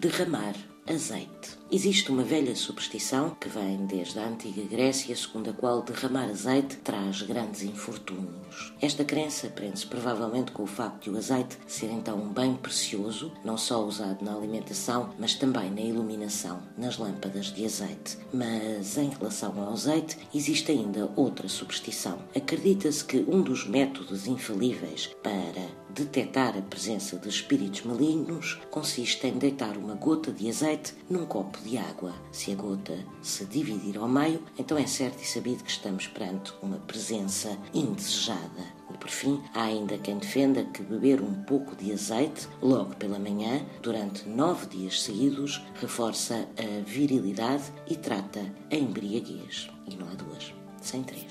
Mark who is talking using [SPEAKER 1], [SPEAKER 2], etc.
[SPEAKER 1] derramar azeite. Existe uma velha superstição que vem desde a antiga Grécia, segundo a qual derramar azeite traz grandes infortúnios. Esta crença prende-se provavelmente com o facto de o azeite ser então um bem precioso, não só usado na alimentação, mas também na iluminação, nas lâmpadas de azeite. Mas em relação ao azeite, existe ainda outra superstição. Acredita-se que um dos métodos infalíveis para detectar a presença de espíritos malignos consiste em deitar uma gota de azeite num copo de água. Se a gota se dividir ao meio, então é certo e sabido que estamos perante uma presença indesejada. E por fim, há ainda quem defenda que beber um pouco de azeite logo pela manhã, durante nove dias seguidos, reforça a virilidade e trata a embriaguez. E não há duas, sem três.